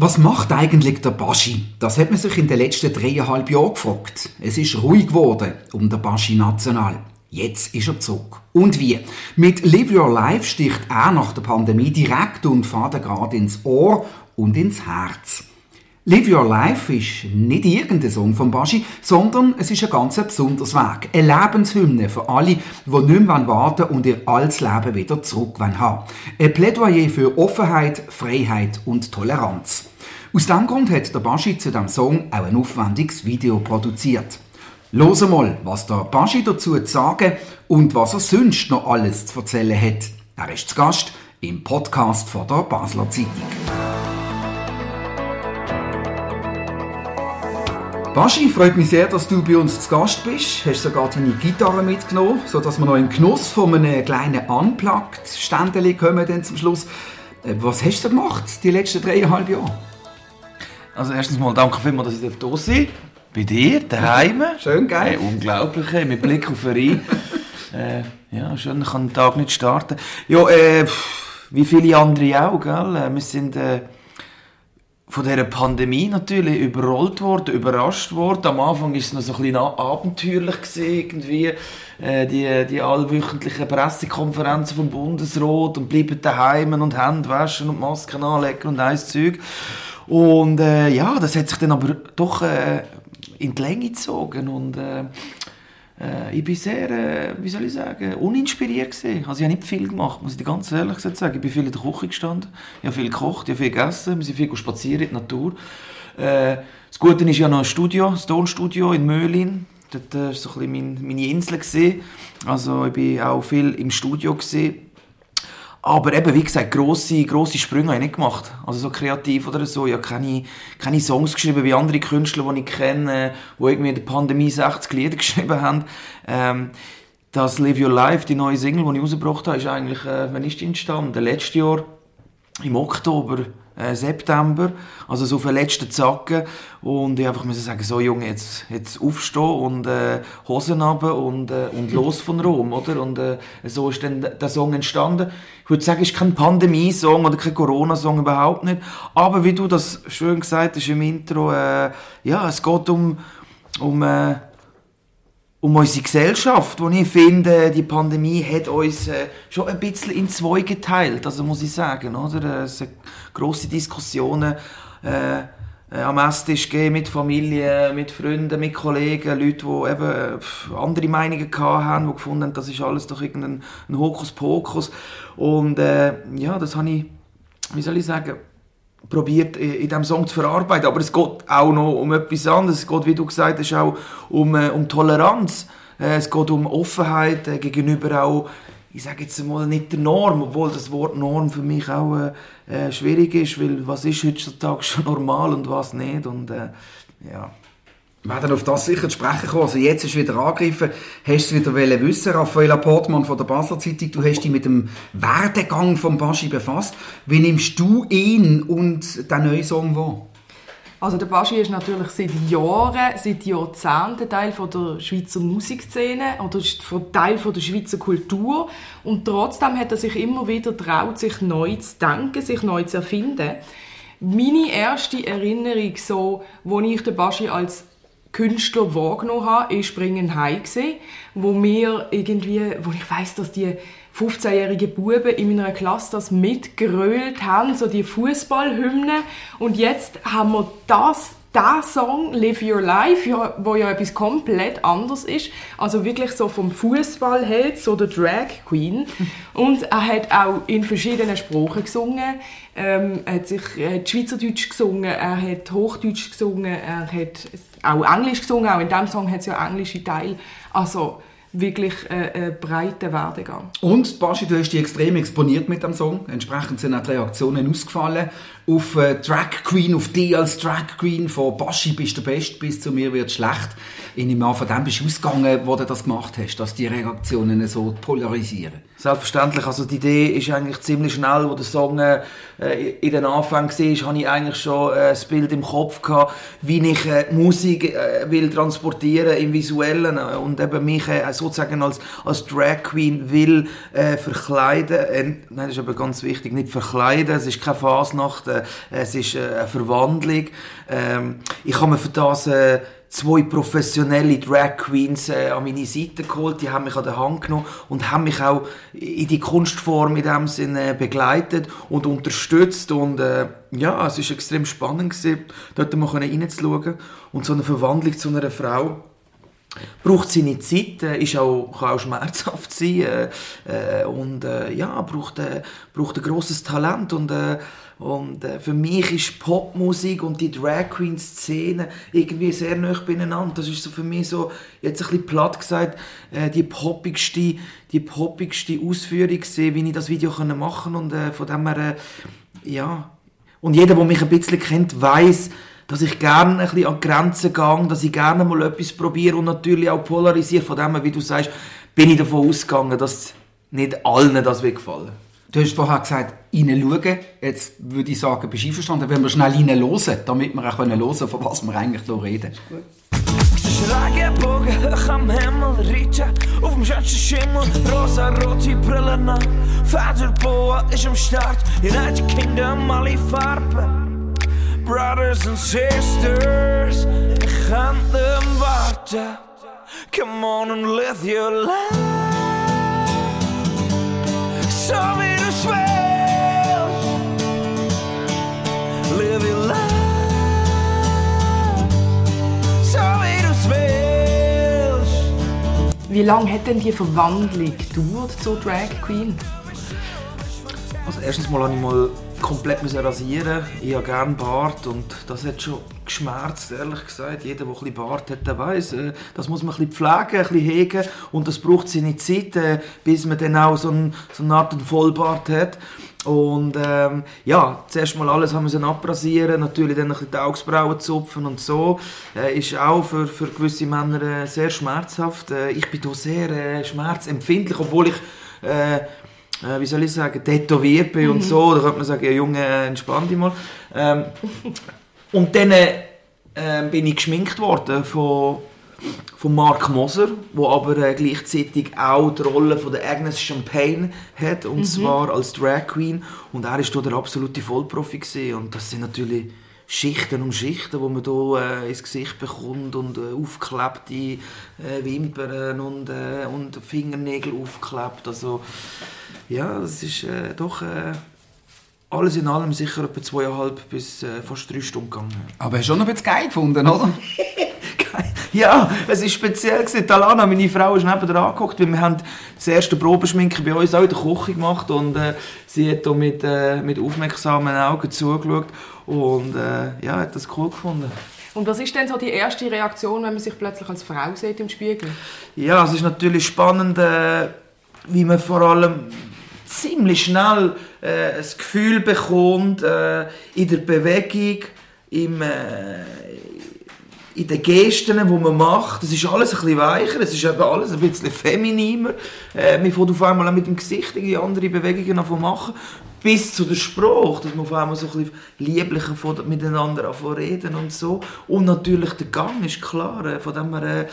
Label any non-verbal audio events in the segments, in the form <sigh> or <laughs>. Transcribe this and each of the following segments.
Was macht eigentlich der Baschi? Das hat man sich in den letzten dreieinhalb Jahren gefragt. Es ist ruhig geworden um den Baschi National. Jetzt ist er zurück. Und wie? Mit Live Your Life sticht er nach der Pandemie direkt und gerade ins Ohr und ins Herz. Live Your Life ist nicht irgendein Song von Baschi, sondern es ist ein ganz besonderes Weg. Eine Lebenshymne für alle, die nicht mehr warten und ihr altes Leben wieder zurück haben Ein Plädoyer für Offenheit, Freiheit und Toleranz. Aus diesem Grund hat der Baschi zu diesem Song auch ein aufwendiges Video produziert. Los mal, was der Baschi dazu zu sagen und was er sonst noch alles zu erzählen hat. Er ist zu Gast im Podcast von der Basler Zeitung. Baschi, freut mich sehr, dass du bei uns zu Gast bist. Hast sogar deine Gitarre mitgenommen, sodass wir noch im Genuss von einem kleinen Unplugged-Ständchen kommen dann zum Schluss. Äh, was hast du gemacht die letzten dreieinhalb Jahre? Also erstens mal danke vielmals, dass ich hier sein Bei dir, daheim. Schön, geil. Hey, unglaublich, mit Blick auf den <laughs> äh, Ja, schön, ich kann den Tag nicht starten. Ja, äh, wie viele andere auch, gell? Äh, wir sind... Äh, von dieser Pandemie natürlich überrollt worden, überrascht worden. Am Anfang war es noch so ein bisschen abenteuerlich gewesen, irgendwie. Äh, die, die allwöchentlichen Pressekonferenzen vom Bundesrat und bleiben daheim und Hände waschen und Masken anlegen und eins Zeug. Und äh, ja, das hat sich dann aber doch äh, in die Länge gezogen und äh, äh, ich bin sehr, äh, wie soll ich sagen, uninspiriert gewesen. Also ich habe nicht viel gemacht, muss ich ganz ehrlich sagen. Ich bin viel in der Küche gestanden, ich habe viel gekocht, ich habe viel gegessen, wir sind viel spazieren in der Natur. Äh, das Gute ist ja noch ein Studio, das Tonstudio in Möhlin. Dort war so ein bisschen meine Insel. Gewesen. Also ich bin auch viel im Studio. Gewesen aber eben, wie gesagt, grosse, grosse Sprünge habe ich nicht gemacht. Also so kreativ oder so. Ich habe keine, keine Songs geschrieben wie andere Künstler, die ich kenne, die irgendwie in der Pandemie 60 Lieder <laughs> geschrieben haben. Ähm, das Live Your Life, die neue Single, die ich rausgebracht habe, ist eigentlich, äh, wann ist die entstanden? Letztes Jahr, im Oktober äh, September, also so auf den letzten Zacken und ich einfach musste sagen, so Junge, jetzt, jetzt aufstehen und äh, Hosen runter und, äh, und los von Rom, oder? Und äh, so ist dann der Song entstanden. Ich würde sagen, es ist kein Pandemie-Song oder kein Corona-Song, überhaupt nicht, aber wie du das schön gesagt hast im Intro, äh, ja, es geht um, um äh, um unsere Gesellschaft, wo ich finde, die Pandemie hat uns äh, schon ein bisschen in zwei geteilt, also muss ich sagen, oder? Es hat grosse Diskussionen äh, äh, am Esstisch gegeben mit Familie, mit Freunden, mit Kollegen, Leute, die eben äh, andere Meinungen hatten, die gefunden haben, das ist alles doch irgendein Hokuspokus. Und äh, ja, das habe ich, wie soll ich sagen, probiert in diesem Song zu verarbeiten. Aber es geht auch noch um etwas anderes. Es geht, wie du gesagt hast, auch um, äh, um Toleranz. Äh, es geht um Offenheit äh, gegenüber auch, ich sage jetzt mal nicht der Norm, obwohl das Wort Norm für mich auch äh, schwierig ist, weil was ist heutzutage schon <laughs> normal und was nicht. Und äh, ja. Wir werden auf das sicher zu sprechen kommen. Also jetzt ist wieder angegriffen. Hast du es wieder wissen Raffaella Portmann von der Basler Zeitung, du hast dich mit dem Werdegang von Baschi befasst. Wie nimmst du ihn und den neuen Song wahr? Also der Baschi ist natürlich seit Jahren, seit Jahrzehnten Teil von der Schweizer Musikszene oder Teil von der Schweizer Kultur und trotzdem hat er sich immer wieder traut, sich neu zu denken, sich neu zu erfinden. Meine erste Erinnerung, so, wo ich den Baschi als Künstler wahrgenommen habe, ist «Bringen heim», wo wir irgendwie, wo ich weiß, dass die 15-jährigen Buben in meiner Klasse das mitgerölt haben, so die Fußballhymne. Und jetzt haben wir das der Song Live Your Life, ja, wo ja etwas komplett anders ist, also wirklich so vom Fußballheld so der Drag Queen <laughs> und er hat auch in verschiedenen Sprachen gesungen, ähm, er hat sich hat Schweizerdeutsch gesungen, er hat Hochdeutsch gesungen, er hat auch Englisch gesungen, auch in diesem Song hat es ja englische Teile, also wirklich äh, äh, breiten Werdegang. Und Baschi, du hast dich extrem exponiert mit dem Song. Entsprechend sind auch die Reaktionen ausgefallen. Auf äh, Drag Queen, auf dich als Drag Queen, von Baschi bist du best bis zu mir wird schlecht. Ich nehme an, von dem bist du ausgegangen, wo du das gemacht hast, dass die Reaktionen so polarisieren. Selbstverständlich. Also die Idee ist eigentlich ziemlich schnell, wo der Song äh, in den Anfang war, habe ich eigentlich schon äh, das Bild im Kopf gehabt, wie ich äh, Musik äh, will transportieren im Visuellen und eben mich äh, sozusagen als, als Drag Queen will verkleiden. Nein, das ist aber ganz wichtig, nicht verkleiden. Es ist keine Fasnacht äh, es ist äh, eine Verwandlung. Ähm, ich habe mir für das äh, zwei professionelle Drag Queens äh, an meine Seite geholt, die haben mich an der Hand genommen und haben mich auch in die Kunstform in dem Sinne begleitet und unterstützt. Und äh, ja, es ist extrem spannend gewesen, dort mal reinzuschauen. Und so eine Verwandlung zu einer Frau braucht seine Zeit, äh, ist auch, kann auch schmerzhaft sein äh, äh, und äh, ja, braucht, äh, braucht ein grosses Talent und, äh, und äh, für mich ist Popmusik und die Drag Queen Szene irgendwie sehr nah beieinander. Das ist so für mich so, jetzt ein bisschen platt gesagt, äh, die poppigste, die poppigste Ausführung gesehen, wie ich das Video machen konnte und äh, von dem her, äh, ja. Und jeder, der mich ein bisschen kennt, weiß dass ich gerne ein bisschen an Grenzen gehe, dass ich gerne mal etwas probiere und natürlich auch polarisiere. Von dem, wie du sagst, bin ich davon ausgegangen, dass nicht allen das wird gefallen. Du hast vorher gesagt, reinschauen. Jetzt würde ich sagen, bist du einverstanden, wenn wir schnell reinhören, damit wir auch hören können, von was wir eigentlich hier reden. Regenbogen hoch am Himmel, Rita auf dem schönsten Schimmel, rosa-rote Brillen an, Federboa ist am Start, United Kingdom, alle Farben brothers and sisters. Ich kann dem warten. Come on and live your life. Wie lange hat denn die Verwandlung gedauert zur Drag Queen? Also erstens mal habe ich mal komplett rasieren Ich habe gerne Bart und das hat schon geschmerzt, ehrlich gesagt. Jeder, der ein Bart hat, der weiss, äh, das muss man ein bisschen pflegen, ein bisschen hegen und das braucht seine Zeit, äh, bis man dann auch so eine Art Vollbart hat. Und ähm, ja, zuerst mal alles haben wir abrasieren, natürlich dann ein bisschen die Augsbrauen zupfen und so. Äh, ist auch für, für gewisse Männer äh, sehr schmerzhaft. Äh, ich bin hier sehr äh, schmerzempfindlich, obwohl ich äh, äh, wie soll ich sagen, tätowiert bin mhm. und so, da könnte man sagen, ja Junge, entspann dich mal. Ähm, und dann äh, bin ich geschminkt worden von, von Mark Moser, der aber äh, gleichzeitig auch die Rolle von der Agnes Champagne hat, und mhm. zwar als Drag Queen. Und er war der absolute Vollprofi. Gewesen. Und das sind natürlich Schichten um Schichten, die man hier äh, ins Gesicht bekommt und äh, aufgeklebte äh, Wimpern und, äh, und Fingernägel aufgeklebt. Also, ja, das ist äh, doch äh, alles in allem sicher etwa zweieinhalb bis äh, fast drei Stunden gegangen. Aber hast du schon noch ein bisschen geil gefunden, oder? <laughs> <laughs> ja, es war speziell. Gewesen. Talana, meine Frau, ist neben dran angeguckt, weil wir haben das erste Probeschminken bei uns auch in der Küche gemacht und äh, sie hat da mit, äh, mit aufmerksamen Augen zugeschaut und äh, ja, hat das cool gefunden. Und was ist denn so die erste Reaktion, wenn man sich plötzlich als Frau sieht im Spiegel? Ja, es ist natürlich spannend, äh, wie man vor allem ziemlich schnell äh, ein Gefühl bekommt äh, in der Bewegung, im, äh, in den Gesten, die man macht. Es ist alles ein bisschen weicher, es ist eben alles ein bisschen femininer. Äh, man fängt auf einmal mit dem Gesicht andere Bewegungen an machen. Bis zu der Sprache, dass man auf einmal so ein bisschen lieblicher miteinander reden und so. Und natürlich der Gang ist klar, äh, von dem her, äh,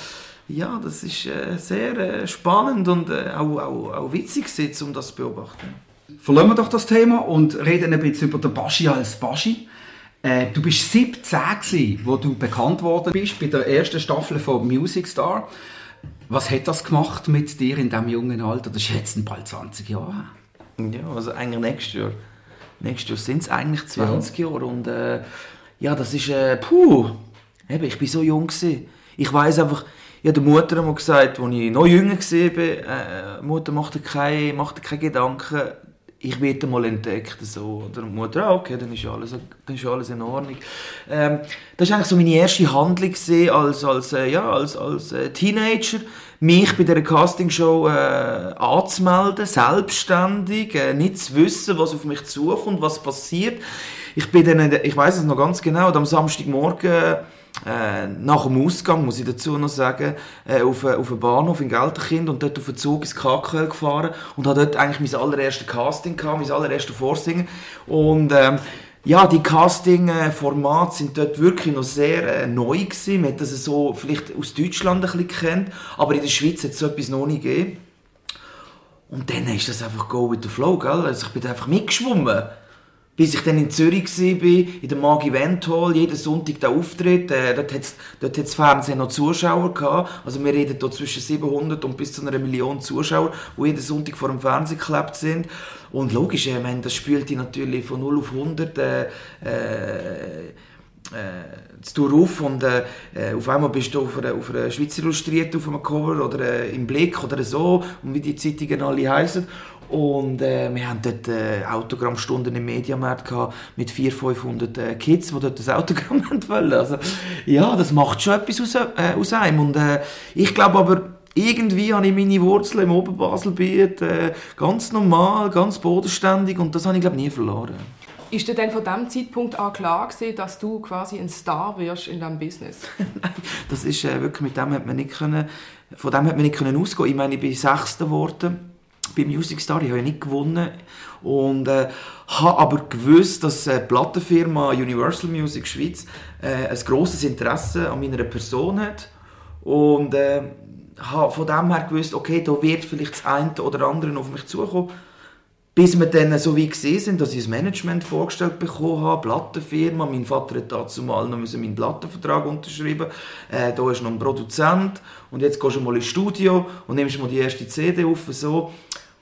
ja, das ist äh, sehr äh, spannend und äh, auch, auch, auch witzig, um das zu beobachten. Verlassen wir doch das Thema und reden ein bisschen über den Baschi als Baschi. Äh, du bist 17 gewesen, wo du bekannt worden bist bei der ersten Staffel von Music Star. Was hat das gemacht mit dir in diesem jungen Alter? Das ist jetzt bald 20 Jahre. Ja, also eigentlich nächstes Jahr. Nächstes Jahr sind es eigentlich 20 ja. Jahre und äh, ja, das ist äh, puh. Eben, ich bin so jung gewesen. Ich weiß einfach, ich habe der Mutter einmal gesagt, als ich noch jünger war, äh, Mutter macht dir keine, macht dir keine Gedanken, ich werde mal entdeckt. So. Oder die Mutter, ah, okay, dann ist alles, dann ist alles in Ordnung. Ähm, das war eigentlich so meine erste Handlung als, als, äh, ja, als, als äh, Teenager, mich bei dieser Castingshow äh, anzumelden, selbstständig, äh, nicht zu wissen, was auf mich zukommt, was passiert. Ich bin dann, ich weiß es noch ganz genau, am Samstagmorgen äh, nach dem Ausgang, muss ich dazu noch sagen, äh, auf, äh, auf einen Bahnhof in Gelterkind und dort auf den Zug ins KKL gefahren und habe dort eigentlich mein allererstes Casting gehabt, mein allererstes Vorsingen und ähm, ja, die Casting-Formate sind dort wirklich noch sehr äh, neu gewesen. Man hat das so vielleicht aus Deutschland ein bisschen kennt, aber in der Schweiz hat es so etwas noch nicht gegeben. Und dann ist das einfach go with the flow, gell? Also ich bin einfach mitgeschwommen. Bis ich dann in Zürich war, in der Mag Event Hall, jeden Sonntag da Auftritt, äh, dort hat dort hat's Fernsehen noch Zuschauer gehabt. Also wir reden hier zwischen 700 und bis zu einer Million Zuschauer, die jeden Sonntag vor dem Fernsehen geklebt sind. Und logisch, ich meine, das spielt die natürlich von 0 auf 100 äh, äh, äh, zu auf und äh, auf einmal bist du auf einer, auf einer Schweizer Illustrierte auf einem Cover oder äh, im Blick oder so und wie die Zeitungen alle heißen und äh, wir haben dort äh, Autogrammstunden im Mediamarkt gehabt mit 400, 500 äh, Kids, die dort das Autogramm <laughs> wollen. Also, ja, das macht schon etwas aus, äh, aus einem. Und äh, ich glaube aber, irgendwie habe ich meine Wurzeln im Oberbaselbiet äh, ganz normal, ganz bodenständig und das habe ich glaube nie verloren. Ist dir denn von diesem Zeitpunkt an klar gewesen, dass du quasi ein Star wirst in diesem Business? <laughs> Nein, das ist äh, wirklich, mit dem hat man nicht können, von dem hat man nicht können ausgehen. Ich meine, ich bin Sechster geworden bei Music Star, ich habe ja nicht gewonnen. Und äh, habe aber gewusst, dass äh, die Plattenfirma Universal Music Schweiz äh, ein grosses Interesse an meiner Person hat. Und äh, habe von dem her gewusst, okay, da wird vielleicht das eine oder andere auf mich zukommen. Bis wir dann so wie gesehen sind, dass ich das Management vorgestellt bekommen habe, Plattenfirma, mein Vater hat dazu mal noch meinen Plattenvertrag unterschrieben, äh, da ist noch ein Produzent. Und jetzt gehst du mal ins Studio und nimmst mal die erste CD auf, so.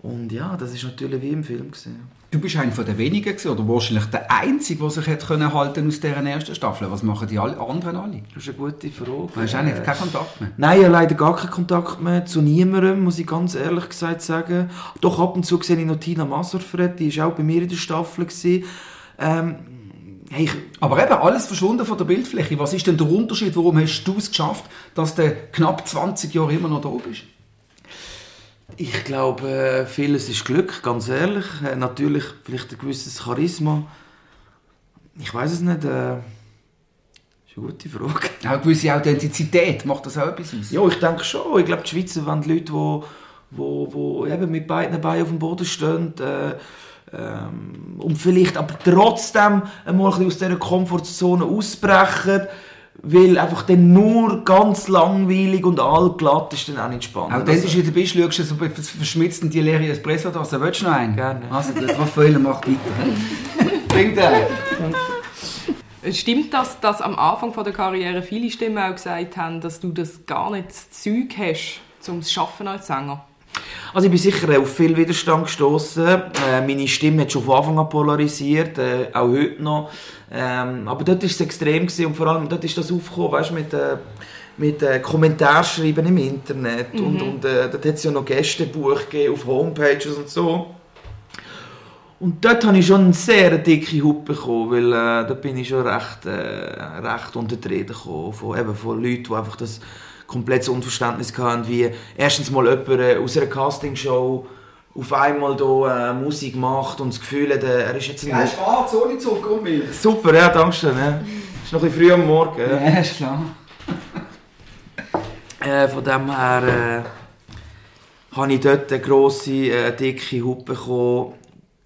Und ja, das ist natürlich wie im Film gesehen. Du bist einer der wenigen gewesen, oder wahrscheinlich der Einzige, der sich hätte können halten aus dieser ersten Staffel. Was machen die anderen alle? Das ist eine gute Frage. Du hast eigentlich keinen Kontakt mehr? Nein, ich habe leider gar keinen Kontakt mehr zu niemandem, muss ich ganz ehrlich gesagt sagen. Doch ab und zu sehe ich noch Tina Maserfred, die war auch bei mir in der Staffel. Ähm, hey, Aber eben, alles verschwunden von der Bildfläche. Was ist denn der Unterschied? Warum hast du es geschafft, dass du knapp 20 Jahre immer noch da bist? Ich glaube, äh, vieles ist Glück, ganz ehrlich. Äh, natürlich vielleicht ein gewisses Charisma. Ich weiß es nicht. Äh, ist eine gute Frage. <laughs> Auch eine gewisse Authentizität, macht das auch etwas aus? Ja, ich denke schon. Ich glaube, die Schweizer wollen Leute, die wo, wo eben mit beiden Beinen auf dem Boden stehen. Äh, ähm, und vielleicht aber trotzdem einmal ein bisschen aus dieser Komfortzone ausbrechen weil einfach dann nur ganz langweilig und allglatt ist dann auch nicht spannend. Auch das ist wieder bist, schaust du so verschmitzt die leere Espresso-Tasse. Willst du noch einen? Gerne. Also, der Raffaele macht weiter. Bringt einen. Stimmt das, dass am Anfang der Karriere viele Stimmen auch gesagt haben, dass du das gar nicht das Zeug hast, um zu arbeiten als Sänger? Also ich bin sicher auf viel Widerstand gestoßen. Äh, meine Stimme hat schon von Anfang an polarisiert, äh, auch heute noch. Ähm, aber dort war es extrem gewesen und vor allem dort ist das aufgekommen, weißt, mit, äh, mit äh, Kommentarschreiben im Internet mhm. und, und äh, dort hat es ja noch Gästebuch auf Homepages und so. Und dort habe ich schon eine sehr dicke Haut bekommen, weil äh, da bin ich schon recht, äh, recht unter die Rede gekommen, von, eben von Leuten, die einfach das komplettes Unverständnis hatten, wie erstens mal jemand äh, aus einer Castingshow auf einmal hier äh, Musik macht und das Gefühl hat, äh, er ist jetzt ein... Ja, schwarz, ohne Zucker und Milch. Super, ja, danke schön. Ja. Ist noch ein bisschen früh am Morgen. Ja, ja ist klar. <laughs> äh, von dem her äh, habe ich dort eine grosse, äh, dicke Haut bekommen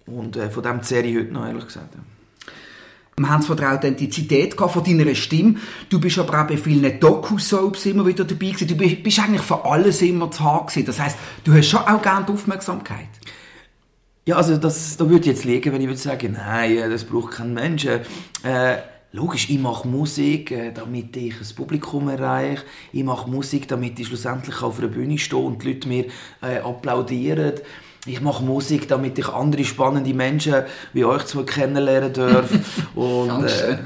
und äh, von dem zehre ich heute noch, ehrlich gesagt. Ja. Wir haben von der Authentizität von deiner Stimme. Du bist aber auch bei vielen Doku-Soaps immer wieder dabei gewesen. Du bist, eigentlich für alles immer zu gewesen. Das heisst, du hast schon auch gerne die Aufmerksamkeit. Ja, also das, da würde ich jetzt liegen, wenn ich würde sagen, nein, äh, das braucht kein Mensch. Äh, logisch, ich mache Musik, äh, damit ich ein Publikum erreiche. Ich mache Musik, damit ich schlussendlich auf einer Bühne stehe und die Leute mir äh, applaudieren ich mache Musik, damit ich andere spannende Menschen wie euch zwei kennenlernen darf. <laughs> und, äh,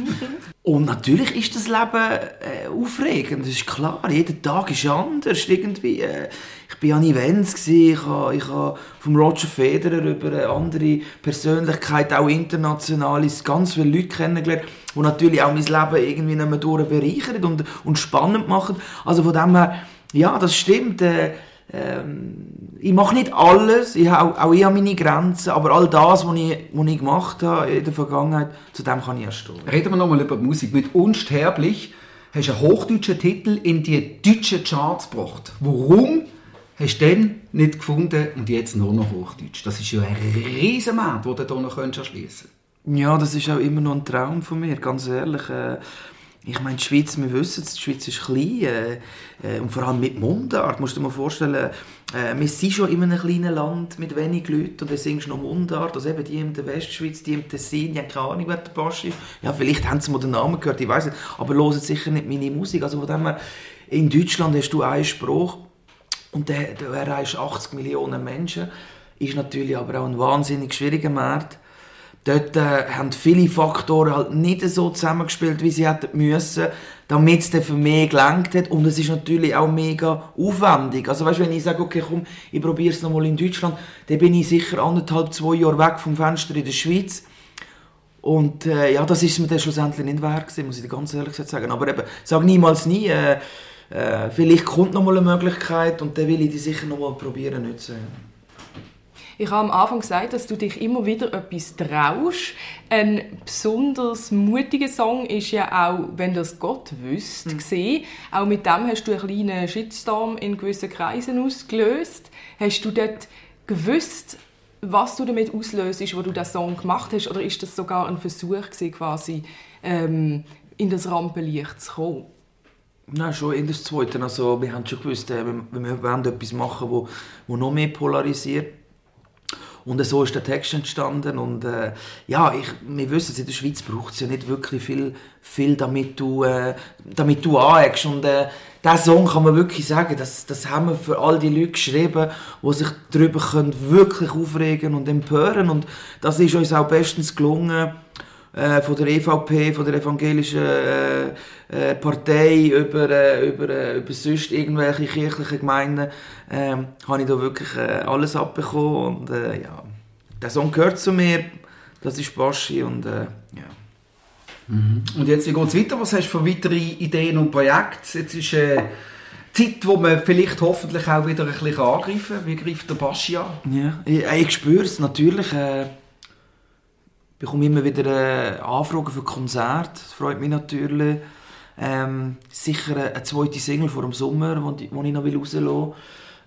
<laughs> und natürlich ist das Leben äh, aufregend, das ist klar. Jeder Tag ist anders. Irgendwie, äh, ich war an Events, gewesen, ich habe, ich habe vom Roger Federer über eine andere Persönlichkeit, auch international, ganz viele Leute kennengelernt, die natürlich auch mein Leben irgendwie nicht mehr durch bereichern und, und spannend machen. Also von dem her, ja, das stimmt. Äh, ähm, ich mache nicht alles, ich habe, auch ich habe meine Grenzen, aber all das, was ich, was ich gemacht habe in der Vergangenheit, zu dem kann ich erst stehen. Reden wir nochmal über die Musik. Mit «Unsterblich» hast du einen hochdeutschen Titel in die deutschen Charts gebracht. Warum hast du den nicht gefunden und jetzt nur noch Hochdeutsch? Das ist ja ein riesen Markt, den du hier noch erschließen Ja, das ist auch immer noch ein Traum von mir, ganz ehrlich. Äh, ich meine, die Schweiz, wir wissen es, die Schweiz ist klein äh, äh, und vor allem mit Mundart, musst du dir mal vorstellen, äh, wir sind schon in einem kleinen Land mit wenig Leuten und dann singst du noch Mundart, also eben die in der Westschweiz, die im Tessin, die haben keine Ahnung, wer der Basch ist. Ja, vielleicht haben sie mal den Namen gehört, ich weiß nicht, aber hören sicher nicht meine Musik, also von dem her, in Deutschland hast du einen Spruch und der, der erreicht 80 Millionen Menschen, ist natürlich aber auch ein wahnsinnig schwieriger Markt Dort äh, haben viele Faktoren halt nicht so zusammengespielt, wie sie hätten müssen, damit es dann für mich gelangt hat. Und es ist natürlich auch mega aufwendig. Also weißt, wenn ich sage, okay, komm, ich probiere es nochmal in Deutschland, dann bin ich sicher anderthalb, zwei Jahre weg vom Fenster in der Schweiz. Und äh, ja, das ist mir dann schlussendlich nicht wert gewesen, muss ich ganz ehrlich sagen. Aber eben, sag niemals nie, äh, äh, vielleicht kommt nochmal eine Möglichkeit und dann will ich die sicher nochmal probieren nutzen. Ich habe am Anfang gesagt, dass du dich immer wieder etwas traust. Ein besonders mutiger Song ist ja auch, wenn das Gott wüsst, mhm. gesehen. Auch mit dem hast du einen kleinen Shitstorm in gewissen Kreisen ausgelöst. Hast du dort gewusst, was du damit auslöst, wo du diesen Song gemacht hast, oder ist das sogar ein Versuch gewesen, quasi ähm, in das Rampenlicht zu kommen? Nein, schon in das Zweite. Also, wir haben schon gewusst, äh, wir, wir wollen etwas machen, wo, wo noch mehr polarisiert. Und so ist der Text entstanden. Und äh, ja, ich, wir wissen es, in der Schweiz braucht es ja nicht wirklich viel, viel damit du, äh, damit du aneckst. Und äh, diesen Song kann man wirklich sagen, das, das haben wir für all die Leute geschrieben, die sich darüber können wirklich aufregen und empören. Und das ist uns auch bestens gelungen äh, von der EVP, von der evangelischen äh, äh, Partei über, äh, über, äh, über sonst irgendwelche kirchlichen Gemeinden, äh, habe ich da wirklich äh, alles abbekommen und äh, ja, der Song gehört zu mir, das ist Baschi und äh, ja. Mhm. Und jetzt, wie geht es weiter? Was hast du für weitere Ideen und Projekte? Jetzt ist äh, Zeit, wo man vielleicht hoffentlich auch wieder ein bisschen angreifen kann. Wie greift der Baschi an? Ja, ich, ich spüre es natürlich. Äh, bekomme immer wieder äh, Anfragen für Konzerte. Das freut mich natürlich. Ähm, sicher eine zweite Single vor dem Sommer, die ich noch rauslassen will.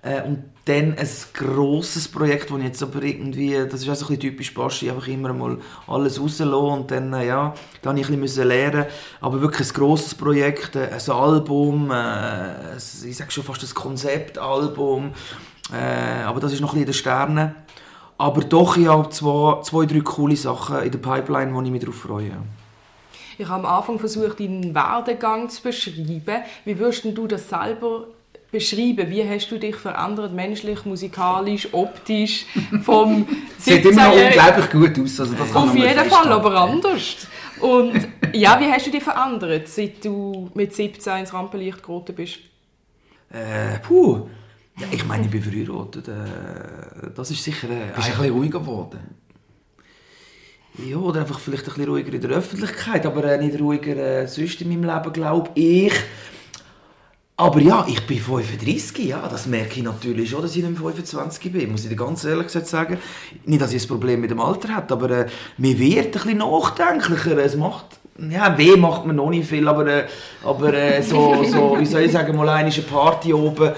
Äh, und dann ein grosses Projekt, das ich jetzt aber irgendwie, das ist auch so ein bisschen typisch Baschi, einfach immer mal alles rauslassen und dann, äh, ja, da habe ich ein bisschen lernen aber wirklich ein grosses Projekt, äh, ein Album, äh, ich sage schon fast ein Konzeptalbum, äh, aber das ist noch ein bisschen in den Sternen. Aber doch, ich habe zwei, zwei, drei coole Sachen in der Pipeline, wo ich mich darauf freue. Ich habe am Anfang versucht, deinen Werdegang zu beschreiben. Wie würdest du das selber beschreiben? Wie hast du dich verändert, menschlich, musikalisch, optisch, vom <laughs> Sieht immer noch unglaublich gut aus. Also das Auf jeden Fall, aber anders. Und ja, wie hast du dich verändert, seit du mit 17 ins Rampenlicht geraten bist? Äh, puh. Ja, ich meine, ich bin verheiratet. Äh, das ist sicher... Äh, Bist ein bisschen ruhiger geworden? Ja, oder einfach vielleicht ein bisschen ruhiger in der Öffentlichkeit, aber äh, nicht ruhiger äh, sonst in meinem Leben, glaube ich. Aber ja, ich bin 35, ja, das merke ich natürlich schon, dass ich nicht 25 bin, muss ich dir ganz ehrlich sagen. Nicht, dass ich ein Problem mit dem Alter habe, aber äh, mir wird ein bisschen nachdenklicher. Es macht, ja, weh macht man noch nicht viel, aber, äh, aber äh, so, so, wie soll ich sagen, mal eine Party oben,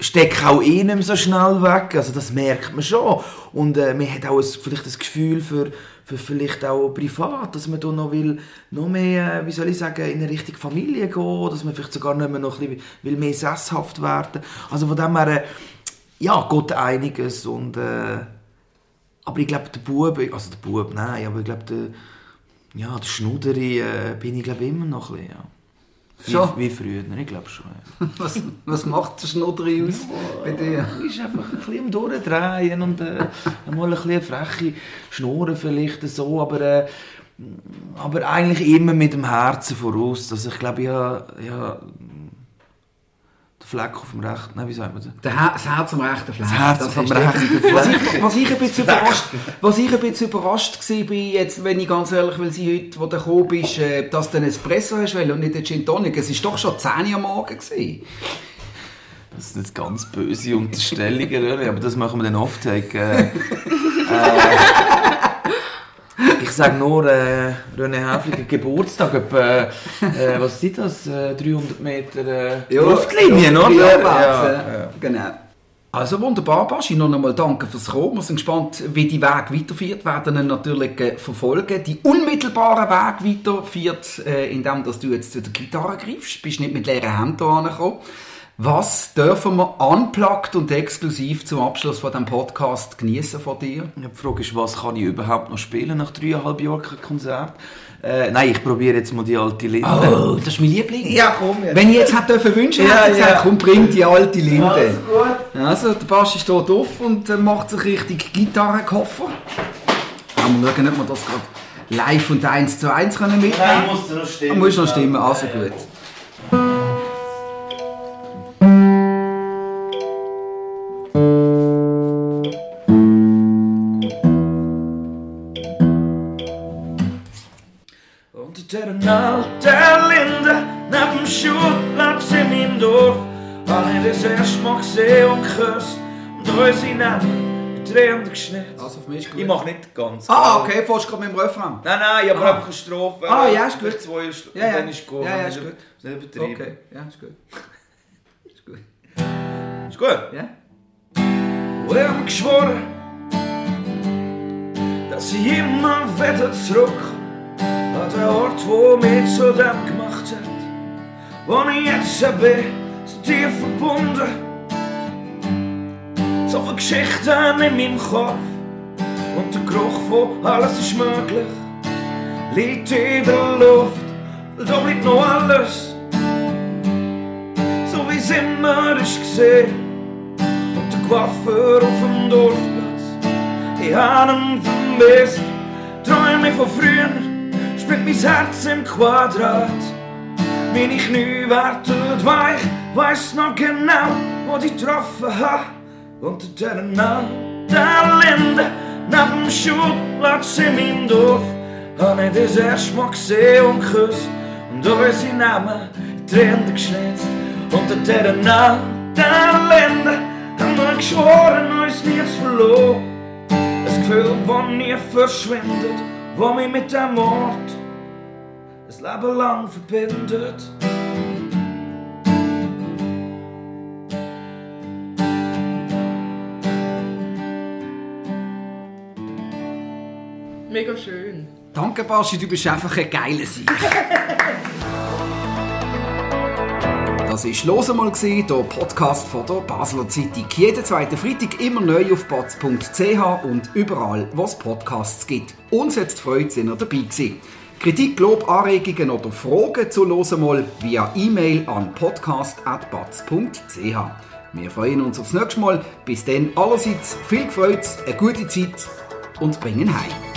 stecke auch eh nicht so schnell weg. Also das merkt man schon. Und äh, man hat auch ein, vielleicht das Gefühl für, für vielleicht auch privat, dass man da noch will, noch mehr, äh, wie soll ich sagen, in eine richtige Familie gehen, dass man vielleicht sogar nicht mehr noch ein bisschen will mehr sesshaft werden. Also von dem her, äh, ja, geht einiges und äh, aber ich glaube, der Bub, also der Bub, nein, aber ich glaube, der, ja, der Schnuderi äh, bin ich glaube immer noch ein bisschen, ja. Schon? Wie, wie früher, ich glaube schon. Ja. <laughs> was, was macht der Schnudderi aus bei dir? ist einfach ein bisschen am Durchdrehen und äh, mal ein bisschen freche Schnurren vielleicht so, aber, äh, aber eigentlich immer mit dem Herzen voraus. Also ich glaube, ja, ja Fleck auf dem rechten, nein, wie sagt man das? das Herz am rechten Fleck. Das Herz das am rechten Fleck. Was ich, was ich ein bisschen überrascht, was ich ein bisschen überrascht war, jetzt, wenn ich ganz ehrlich will, sie heute, wo du gekommen bist, äh, dass du einen Espresso hast und nicht einen Gin Tonic. Es war doch schon 10 Uhr am Morgen. Gewesen. Das sind jetzt ganz böse Unterstellungen, aber das machen wir dann oft. Äh, <laughs> äh, ich sage nur, äh, René Häfliger <laughs> Geburtstag, etwa, äh, was sind das, äh, 300 Meter äh, ja, Luftlinien, ja, oder? Ja, ja, ja, genau. Also wunderbar, Baschi. Noch einmal danke fürs Kommen. Wir sind gespannt, wie die Weg weiterführt. Wir werden ihn natürlich äh, verfolgen. Die unmittelbare Weg weiterführt, äh, indem dass du jetzt zu der Gitarre greifst. Bist nicht mit leeren Händen angekommen. Was dürfen wir unplugged und exklusiv zum Abschluss von diesem Podcast genießen von dir? Die Frage ist, was kann ich überhaupt noch spielen nach dreieinhalb Jahren Konzert? Äh, nein, ich probiere jetzt mal die alte Linde. Oh, das ist mein Liebling. Ja, komm jetzt. Wenn ich jetzt hätte dürfen wünschen, Ja, hätte ich ja. gesagt, komm, bring die alte Linde. Also gut. Also, der Baschi steht auf und äh, macht sich richtig Gitarrenkoffer. Mal schauen, ob wir das gerade live und eins zu eins können mitnehmen Nein, musst du noch stimmen. Du musst noch stimmen, also gut. Und der alte Linde neben dem Schulplatz in meinem Dorf ich das erste Mal gesehen und geküsst und unsere Namen mit Tränen geschnitten. Also, für mich ist gut. Ich mache nicht ganz. Ah, okay, fährst du gerade mit dem Refrain? Nein, nein, ich habe Ah. einfach eine Strophe. Ah, ja, ist gut. Zwei Strophen, Ja, ja. dann ist gut. Ja, ja, ist gut. Nicht übertrieben. Okay, ja, ist gut. <laughs> Ist gut. Ist gut. Ja? Und ich geschworen, dass ich immer wieder zurück den Ort, wo mich zu dem gemacht hat, wo ich jetzt bin, zu dir verbunden. So viele Geschichten in meinem Kopf. Und der Geruch von alles ist möglich. Liegt in der Luft, weil da bleibt noch alles, so wie es immer ist gesehen. Und der Coiffeur auf dem Dorfplatz. Ich hab ihn vermisst, träume von früher, spielt mein Herz im Quadrat. Meine Knie werden weich, weiss noch genau, wo ich getroffen hab. Unter der der Linde, neben dem Schulplatz in meinem Dorf, hab ich das erste Mal gesehen und geküsst und unsere Namen in Tränen geschnitzt. Unter der der Linde, haben wir geschworen, uns nie zu verloren. Ein Gefühl, das nie verschwindet, wo mich mit dem Ort ein Leben lang verbindet. Mega schön. Danke, Baschi, du bist einfach ein geiler Sieg. <laughs> Das war «Los einmal», der Podcast von der Basler Zeitung. Jeden zweiten Freitag immer neu auf batz.ch und überall, wo es Podcasts gibt. Uns hat es gefreut, sind ihr dabei gewesen. Kritik, Lob, Anregungen oder Fragen zu «Los einmal» via E-Mail an podcast.batz.ch. Wir freuen uns aufs nächste Mal. Bis dann allerseits viel Freude, eine gute Zeit und bringen heim.